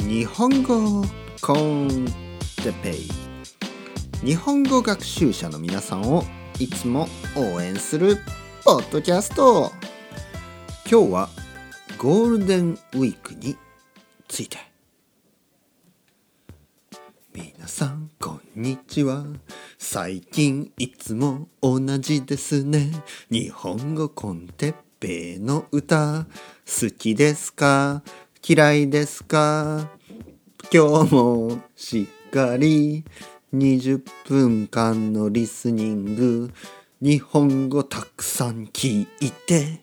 日本語コンテペイ日本語学習者の皆さんをいつも応援するポッドキャスト。今日はゴールデンウィークについて。皆さんこんにちは。最近いつも同じですね。日本語コンテッペイの歌好きですか？嫌いですか？今日もしっかり20分間のリスニング。日本語たくさん聞いて。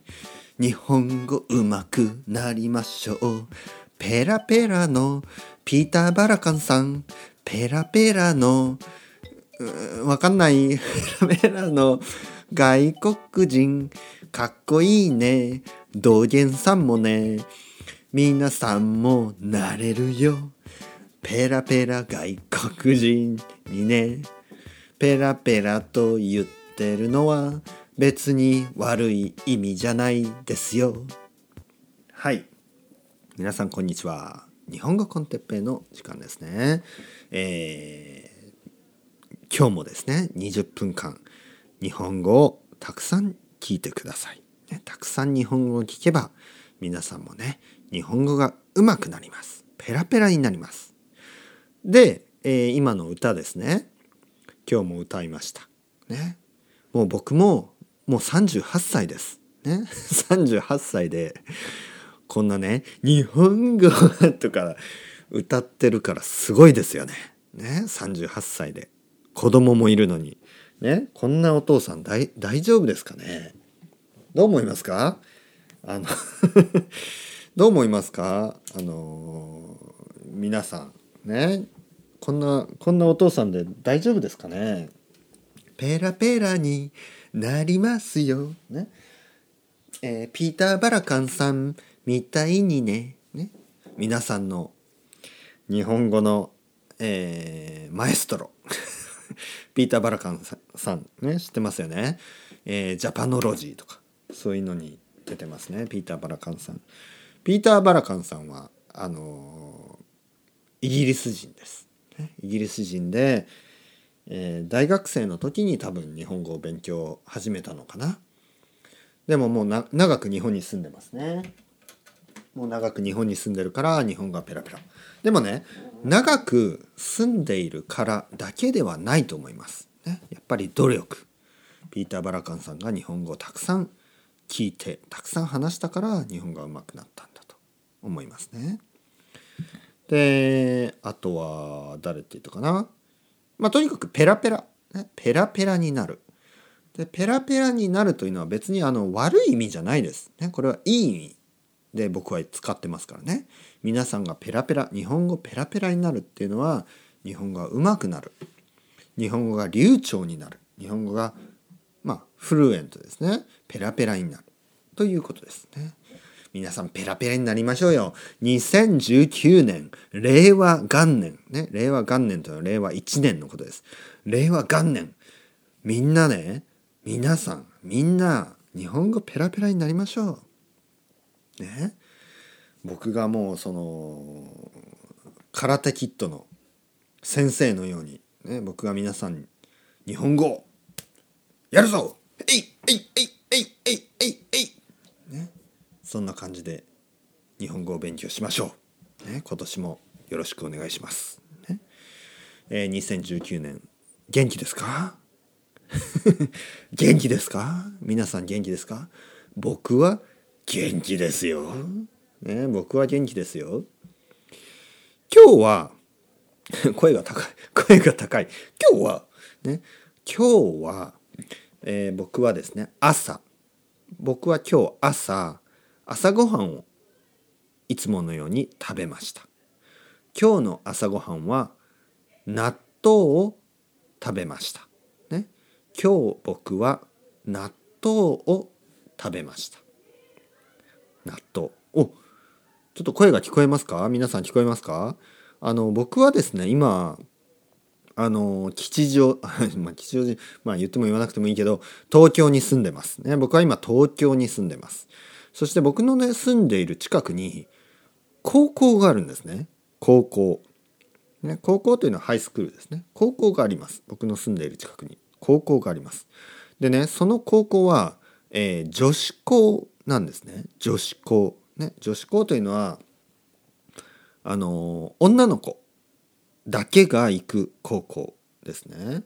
日本語うまくなりましょう。ペラペラのピーター・バラカンさん。ペラペラのわかんない。ペラペラの外国人。かっこいいね。道元さんもね。皆さんもなれるよ。ペラペラ外国人にね。ペラペラと言ってるのは別に悪い意味じゃないですよ。はい。皆さんこんにちは。日本語コンテッペイの時間ですね。えー、今日もですね20分間日本語をたくさん聞いてください、ね、たくさん日本語を聞けば皆さんもね日本語が上手くなります。ペラペラになります。で、えー、今の歌ですね。今日も歌いました。ね。もう僕ももう38歳です。ね。38歳でこんなね日本語とか歌ってるからすごいですよね。ね。38歳で子供もいるのに。ね。こんなお父さん大丈夫ですかね。どう思いますか？あの どう思いますか？あの皆さんね。こんなこんなお父さんで大丈夫ですかね？ペラペラになりますよ。ね。えー、ピーター・バラカンさんみたいにね。ね。皆さんの日本語の、えー、マエストロ。ピーター・バラカンさんね。知ってますよね、えー、ジャパノロジーとか。そういうのに出てますね。ピーター・バラカンさん。ピーター・バラカンさんはあのー、イギリス人です、イギリス人で、えー、大学生の時に多分日本語を勉強始めたのかな。でももうな長く日本に住んでますね。もう長く日本に住んでるから日本語はペラペラ。でもね長く住んでいるからだけではないと思います、ね、やっぱり努力。ピーター・バラカンさんが日本語をたくさん聞いてたくさん話したから日本が上手くなったんだと思いますね。であとは誰って言ったかな？まあとにかくペラペラ、ね、ペラペラになる。でペラペラになるというのは別にあの悪い意味じゃないです。ね、これはいい意味で僕は使ってますからね。皆さんがペラペラ日本語ペラペラになるっていうのは日本語が上手くなる。日本語が流暢になる。日本語がまあフルエントですね。ペラペラになる。ということですね。皆さんペラペラになりましょうよ。2019年令和元年。ね令和元年というのは令和1年のことです。令和元年。みんなね皆さんみんな日本語ペラペラになりましょう。ね。僕がもうその空手キットの先生のように、ね、僕が皆さんに日本語やるぞ！えいえいえいえいえいえいえい。ね？そんな感じで日本語を勉強しましょう、ね、今年もよろしくお願いします、ね？えー、2019年元気ですか？元気ですか？皆さん元気ですか？僕は元気ですよ。ね、僕は元気ですよ。今日は、声が高い。声が高い。今日は、ね、今日は、えー、僕はですね、朝、僕は今日朝、朝ごはんをいつものように食べました。今日の朝ごはんは納豆を食べました。ね、今日僕は納豆を食べました。納豆おちょっと声が聞こえますか？皆さん聞こえますか？あの僕はですね今あの吉祥 まあ吉祥寺まあ言っても言わなくてもいいけど東京に住んでますね。僕は今東京に住んでます。そして僕のね住んでいる近くに高校があるんですね。高校。ね高校というのはハイスクールですね。高校があります。僕の住んでいる近くに。高校があります。でねその高校は、えー、女子校なんですね。女子校。ね女子校というのはあの女の子。だけが行く高校ですね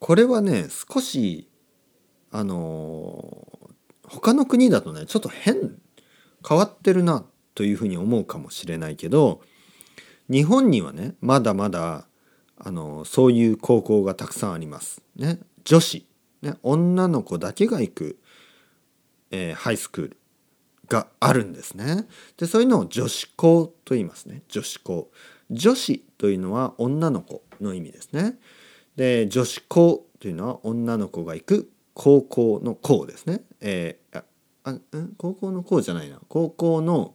これはね少しあの他の国だとねちょっと変変わってるなというふうに思うかもしれないけど日本にはねまだまだあのそういう高校がたくさんあります。ね、女子、ね、女の子だけが行く、えー、ハイスクールがあるんですね。でそういうのを女子校と言いますね女子校。女子というのは女の子の意味ですね。で女子校というのは女の子が行く高校の校ですね。えー、あん？高校の校じゃないな。高校の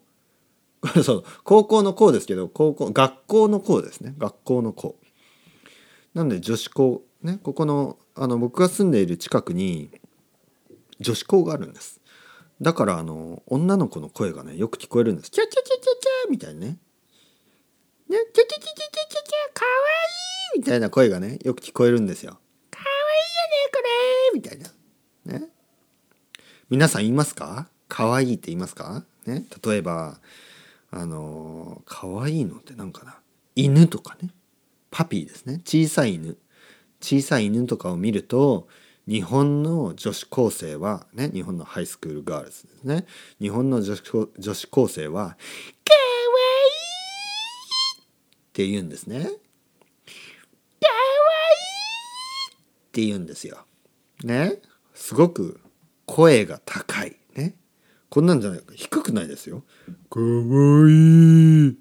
そう高校の校ですけど高校学校の校ですね。学校の校。なので女子校ねここのあの僕が住んでいる近くに女子校があるんです。だからあの女の子の声がねよく聞こえるんです。キャキャキャキャキャみたいなね。キャキャキャキャキャキャかわいいみたいな声がねよく聞こえるんですよ。かわいいよねこれみたいな。ね。皆さん言いますか？可愛いって言いますか？ね。例えばあの可愛いのって何かな？犬とかね。パピーですね。小さい犬。小さい犬とかを見ると日本の女子高生はね日本のハイスクールガールズですね。日本の女子女子高生は「か!」って言うんですね。かわいいって言うんですよ。ねすごく声が高いねこんなんじゃないか低くないですよかわいい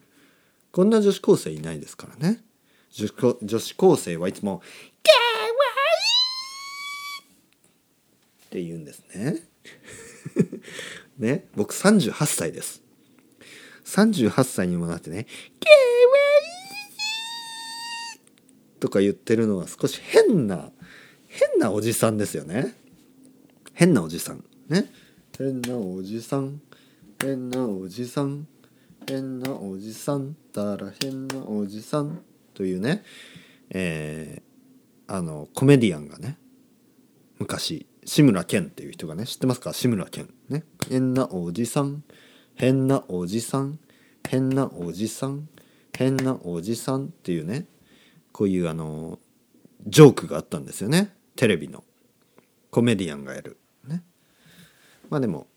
こんな女子高生いないですからね女子女子高生はいつも「かわいい!」って言うんですね ね僕38歳です38歳にもなってね「かわいい!」とか言ってるのは少し変な変なおじさんですよね。変なおじさん。ね。変なおじさん。変なおじさん。変なおじさん。たら変なおじさん。というね。えー、あのコメディアンがね。昔志村けんっていう人がね。知ってますか？志村けん。ね。変なおじさん。変なおじさん。変なおじさん。変なおじさんっていうね。こういうあのジョークがあったんですよね。テレビの。コメディアンがやる。ね。まあでも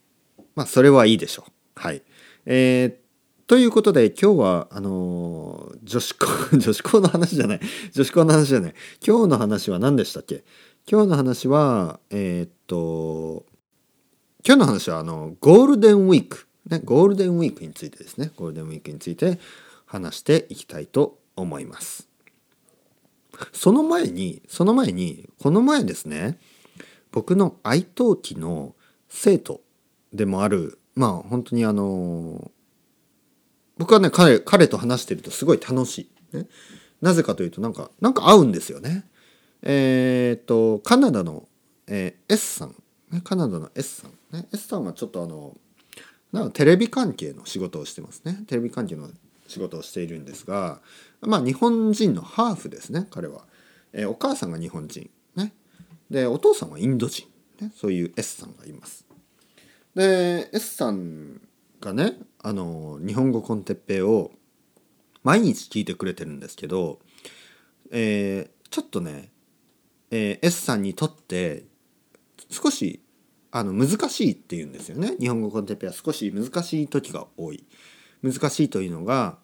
まあそれはいいでしょう。はい。えー、ということで今日はあの、女子校 女子校の話じゃない。女子校の話じゃない。今日の話は何でしたっけ？今日の話はえー、っと今日の話はあのゴールデンウィーク。ねゴールデンウィークについてですね。ゴールデンウィークについて話していきたいと思います。その前にその前にこの前ですね僕の愛登記の生徒でもあるまあ本当にあの僕はね彼彼と話してるとすごい楽しい、ね、なぜかというとなんかなんか合うんですよね。えっ、とカナダの、えー、S さん、ね、カナダの S さん、ね、S さんはちょっとあのなんかテレビ関係の仕事をしてますね。テレビ関係の仕事をしているんですがまあ日本人のハーフですね彼は、えー、お母さんが日本人ね。でお父さんはインド人ね、そういう S さんがいます。で S さんがねあの日本語コンテッペを毎日聞いてくれてるんですけど、えー、ちょっとね、えー、S さんにとって少しあの難しいっていうんですよね。日本語コンテッペは少し難しい時が多い。難しいというのが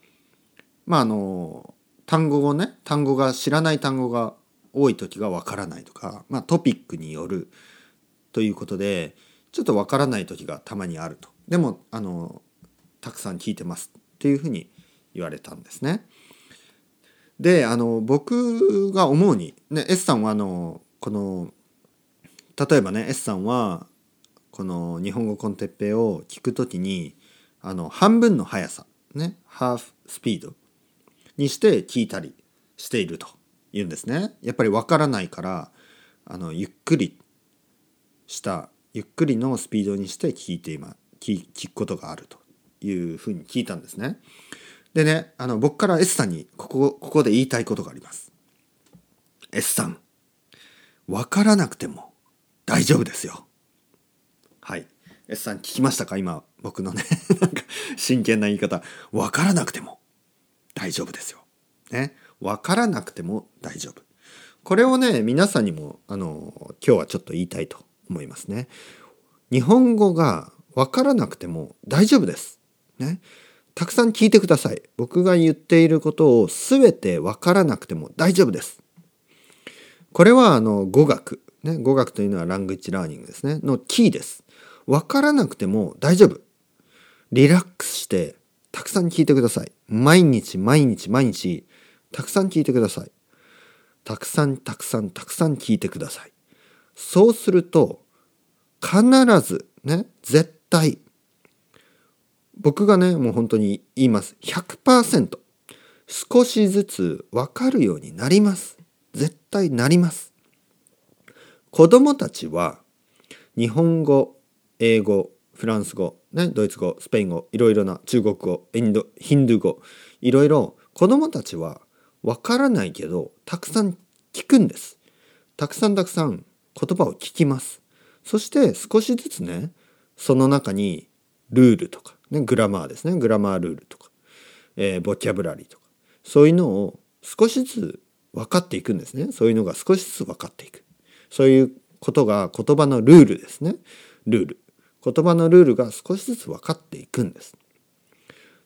まああの単語をね単語が知らない単語が多い時がわからないとか、まあ、トピックによるということでちょっとわからない時がたまにあるとでもあのたくさん聞いてますっていうふうに言われたんですね。であの僕が思うに、ね、S さんはあのこの例えばね S さんはこの日本語コンテッペイを聞くときにあの半分の速さねハーフスピードにして聞いたりしていると言うんですね。やっぱりわからないからあのゆっくりしたゆっくりのスピードにして聞いて今聞くことがあるというふうに聞いたんですね。でねあの僕から S さんにここここで言いたいことがあります。S さん分からなくても大丈夫ですよ。はい。S さん聞きましたか？今僕のね なんか真剣な言い方分からなくても大丈夫ですよ。ね分からなくても大丈夫。これをね皆さんにもあの今日はちょっと言いたいと思いますね。日本語が分からなくても大丈夫です。ね。たくさん聞いてください。僕が言っていることを全て分からなくても大丈夫です。これはあの語学、ね、語学というのはラングイッチラーニングですねのキーです。分からなくても大丈夫。リラックスしてたくさん聞いてください。毎日毎日毎日たくさん聞いてください。たくさんたくさんたくさん聞いてください。そうすると必ずね絶対僕がねもう本当に言います100%少しずつ分かるようになります絶対なります子供たちは日本語英語フランス語、ね、ドイツ語スペイン語いろいろな中国語インドヒンドゥー語いろいろ子供たちは分からないけどたくさん聞くんです。たくさんたくさん言葉を聞きます。そして少しずつねその中にルールとか、ね、グラマーですねグラマールールとか、えー、ボキャブラリーとかそういうのを少しずつ分かっていくんですね。そういうのが少しずつ分かっていく。そういうことが言葉のルールですね。ルール。言葉のルールが少しずつ分かっていくんです。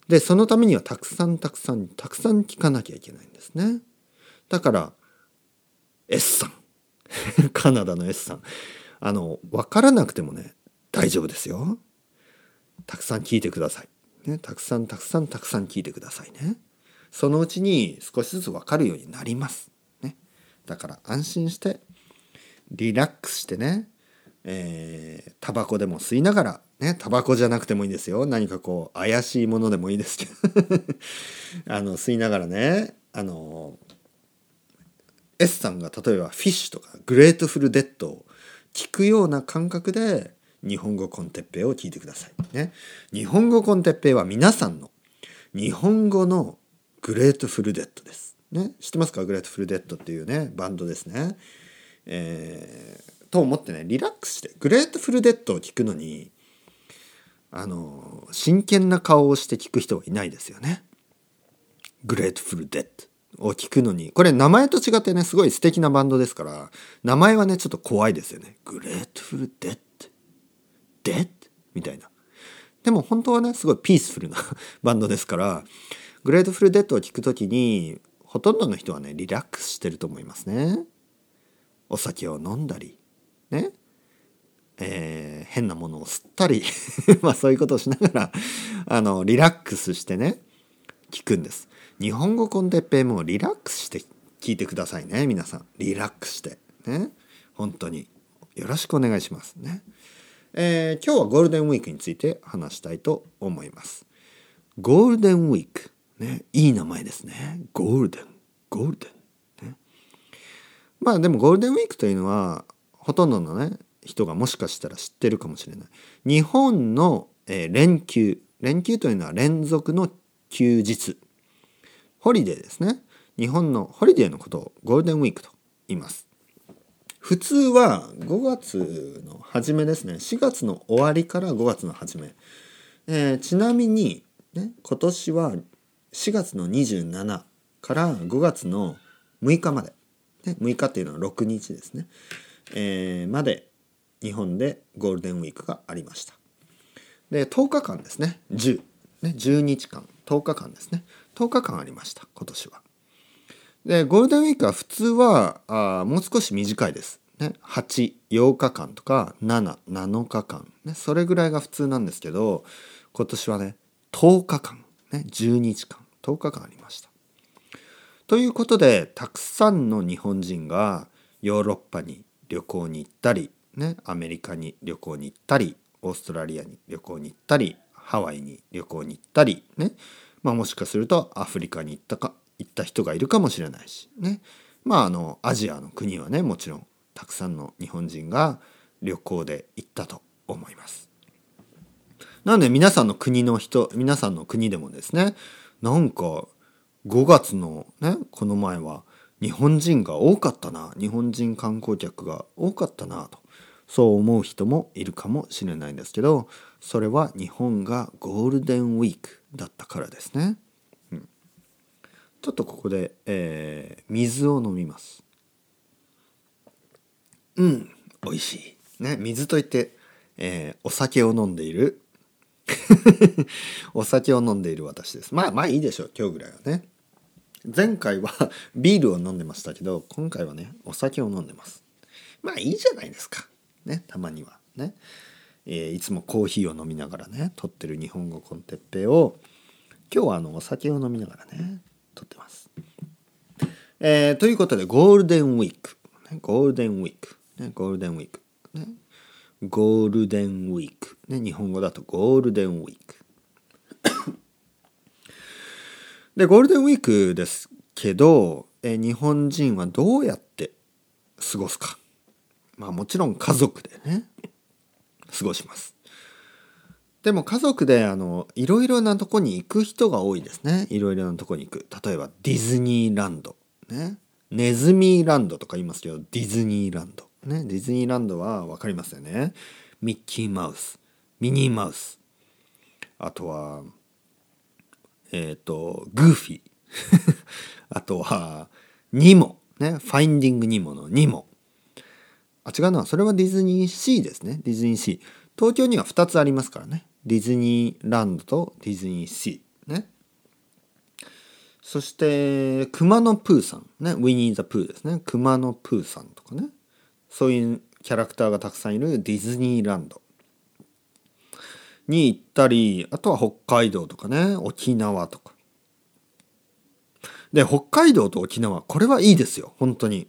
でそのためにはたくさんたくさんたくさん聞かなきゃいけないんですね。だから S さん。カナダの S さん。あの分からなくてもね大丈夫ですよ。たくさん聞いてください、ね、たくさんたくさんたくさん聞いてくださいね。そのうちに少しずつ分かるようになります、ね、だから安心してリラックスしてねえー、タバコでも吸いながらねタバコじゃなくてもいいですよ何かこう怪しいものでもいいですけど あの吸いながらねあの S さんが例えばフィッシュとかグレートフルデッドを聞くような感覚で日本語 con テッペイを聞いてください。ね。日本語 con テッペイは皆さんの日本語のグレートフルデッドです。ね。知ってますか？グレートフルデッドっていうね、バンドですね。えー、と思ってね、リラックスして、グレートフルデッドを聞くのに、あの、真剣な顔をして聞く人はいないですよね。グレートフルデッド。を聞くのにこれ名前と違ってねすごい素敵なバンドですから名前はねちょっと怖いですよね。グレートフルデッド？デッド？みたいな。でも本当はねすごいピースフルな バンドですからグレートフルデッドを聞く時にほとんどの人はねリラックスしてると思いますね。お酒を飲んだりね。えー、変なものを吸ったり まあそういうことをしながら あのリラックスしてね聞くんです。日本語 con テッペイもリラックスして聞いてくださいね皆さん。リラックスして。ね。本当に。よろしくお願いします。ね、えー、今日はゴールデンウィークについて話したいと思います。ゴールデンウィーク。ね。いい名前ですね。ゴールデン。ゴールデン、ね、まあでもゴールデンウィークというのはほとんどのね人がもしかしたら知ってるかもしれない日本の、えー、連休連休というのは連続の休日ホリデーですね。日本のホリデーのことをゴールデンウィークと言います。普通は5月の初めですね。4月の終わりから5月の初め。えー、ちなみに、ね、今年は4月の27から5月の6日まで。ね、6日っていうのは6日ですね。えー、まで日本でゴールデンウィークがありました。で10日間ですね10ね10日間10日間ですね10日間ありました今年は。でゴールデンウィークは普通はあもう少し短いです。ね、88日間とか77日間、ね、それぐらいが普通なんですけど今年はね10日間、ね、12日間10日間ありました。ということでたくさんの日本人がヨーロッパに旅行に行ったり、ね、アメリカに旅行に行ったりオーストラリアに旅行に行ったりハワイに旅行に行ったりねまあ、もしかするとアフリカに行ったか行った人がいるかもしれないしねまああのアジアの国はねもちろんたくさんの日本人が旅行で行ったと思います。なので皆さんの国の人皆さんの国でもですねなんか5月のねこの前は日本人が多かったな日本人観光客が多かったなとそう思う人もいるかもしれないんですけどそれは日本がゴールデンウィークだったからですね。うん、ちょっとここで、えー、水を飲みます。うん美味しい。ね水といって、えー、お酒を飲んでいる お酒を飲んでいる私です。まあまあいいでしょう今日ぐらいはね。前回は ビールを飲んでましたけど今回はねお酒を飲んでます。まあいいじゃないですか。ねたまにはね。えー、いつもコーヒーを飲みながらね撮ってる日本語コンテッペイを今日はあのお酒を飲みながらね撮ってます。えー、ということでゴールデンウィーク、ね、ゴールデンウィーク、ね、ゴールデンウィーク、ね、ゴールデンウィーク、ね、日本語だとゴールデンウィークでゴールデンウィークですけど、え、日本人はどうやって過ごすか。まあもちろん家族でね 過ごします。でも家族であのいろいろなとこに行く人が多いですね。いろいろなとこに行く。例えばディズニーランド。ね。ネズミーランドとか言いますけどディズニーランド。ね。ディズニーランドは分かりますよね。ミッキーマウス。ミニーマウス。あとはえっ、ー、とグーフィー。あとはニモ。ねファインディングニモのニモ。あ違うな。それはディズニーシーですね。ディズニーシー。東京には2つありますからね。ディズニーランドとディズニーシー。ね。そして熊野プーさん。ねウィニー・ザ・プーですね。熊野プーさんとかね。そういうキャラクターがたくさんいるディズニーランド。に行ったりあとは北海道とかね沖縄とか。で北海道と沖縄これはいいですよ本当に。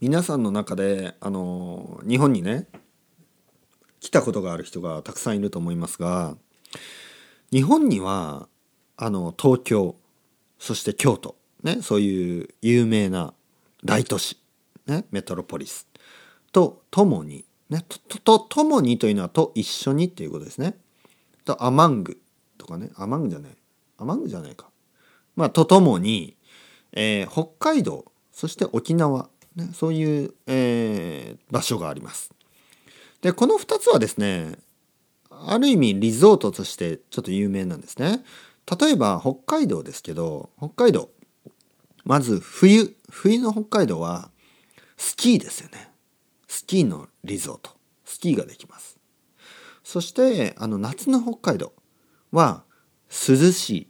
皆さんの中であの日本にね来たことがある人がたくさんいると思いますが日本にはあの東京そして京都ねそういう有名な大都市ねメトロポリスとともにねととともにというのはと一緒にっていうことですねとアマングとかねアマングじゃないアマングじゃないかまあとともに、えー、北海道そして沖縄ね、そういう、えー、場所があります。でこの2つはですねある意味リゾートとしてちょっと有名なんですね。例えば北海道ですけど北海道まず冬冬の北海道はスキーですよね。スキーのリゾート。スキーができます。そしてあの夏の北海道は涼しい。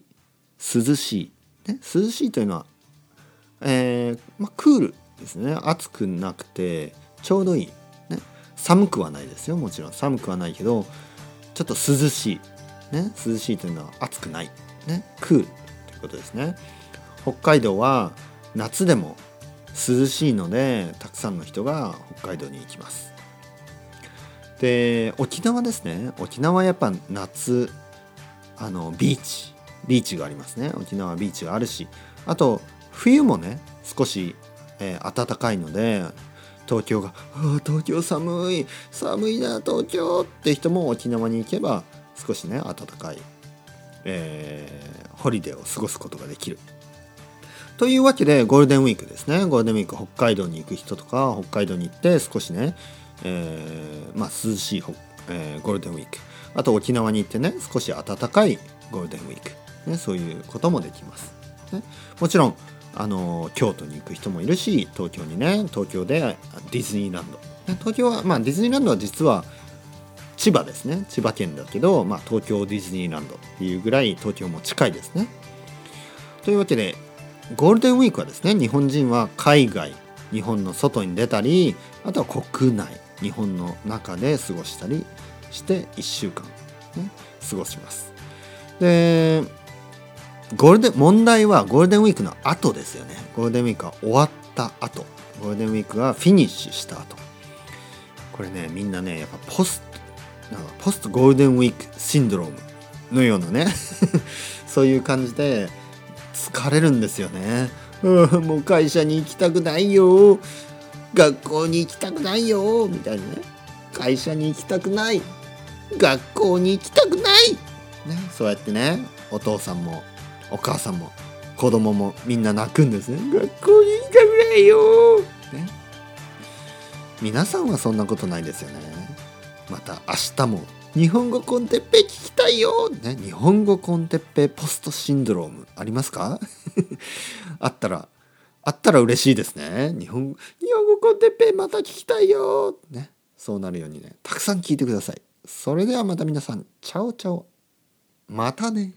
涼しい、ね、涼しいというのは、えーまあ、クールですね。暑くなくてちょうどいい、ね、寒くはないですよ。もちろん。寒くはないけどちょっと涼しい、ね、涼しいというのは暑くない、ね、クールということですね。北海道は夏でも涼しいのでたくさんの人が北海道に行きます。で沖縄ですね。沖縄はやっぱ夏あのビーチビーチがありますね。沖縄ビーチがあるしあと冬もね少しえー、暖かいので東京が「あ東京寒い寒いな東京」って人も沖縄に行けば少しね暖かい、えー、ホリデーを過ごすことができる。というわけでゴールデンウィークですね。ゴールデンウィーク北海道に行く人とか北海道に行って少しね、えー、まあ、涼しい、えー、ゴールデンウィークあと沖縄に行ってね少し暖かいゴールデンウィーク、ね、そういうこともできます。ね、もちろんあの京都に行く人もいるし東京にね東京でディズニーランド。東京はまあディズニーランドは実は千葉ですね。千葉県だけど、まあ、東京ディズニーランドっていうぐらい東京も近いですね。というわけでゴールデンウィークはですね日本人は海外日本の外に出たりあとは国内日本の中で過ごしたりして1週間、ね、過ごします。でゴールデン問題はゴールデンウィークの後ですよね。ゴールデンウィークが終わった後。ゴールデンウィークがフィニッシュした後。これねみんなねやっぱポストなんかポストゴールデンウィークシンドロームのようなね そういう感じで疲れるんですよね、うん、もう会社に行きたくないよ。学校に行きたくないよ。みたいなね。会社に行きたくない。学校に行きたくない、ね、そうやってね。お父さんもお母さんも子供もみんな泣くんですね。学校に行きたくないよ、ね、皆さんはそんなことないですよね。また明日も日本語コンテッペ聞きたいよ、ね、日本語コンテッペポストシンドロームありますか？あったらあったら嬉しいですね。日本日本語コンテッペまた聞きたいよ。ねそうなるようにね。たくさん聞いてください。それではまた皆さんチャオチャオ。またね。